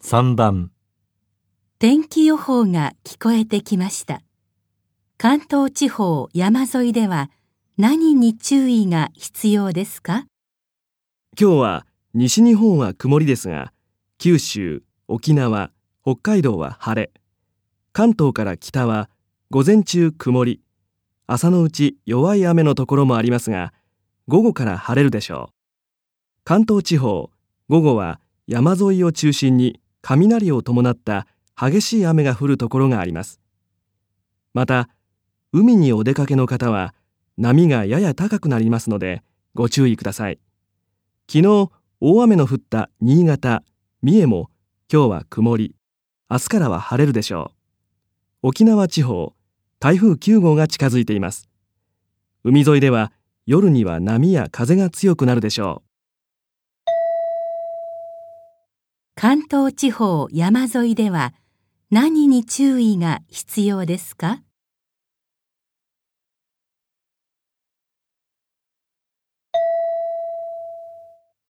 3番天気予報が聞こえてきました。関東地方山沿いでは何に注意が必要ですか？今日は西日本は曇りですが、九州、沖縄、北海道は晴れ。関東から北は午前中曇り。朝のうち弱い雨のところもありますが、午後から晴れるでしょう。関東地方、午後は山沿いを中心に雷を伴った激しい雨が降るところがあります。また、海にお出かけの方は波がやや高くなりますのでご注意ください。昨日大雨の降った新潟、三重も今日は曇り、明日からは晴れるでしょう。沖縄地方、台風9号が近づいています。海沿いでは夜には波や風が強くなるでしょう。関東地方山沿いでは何に注意が必要ですか？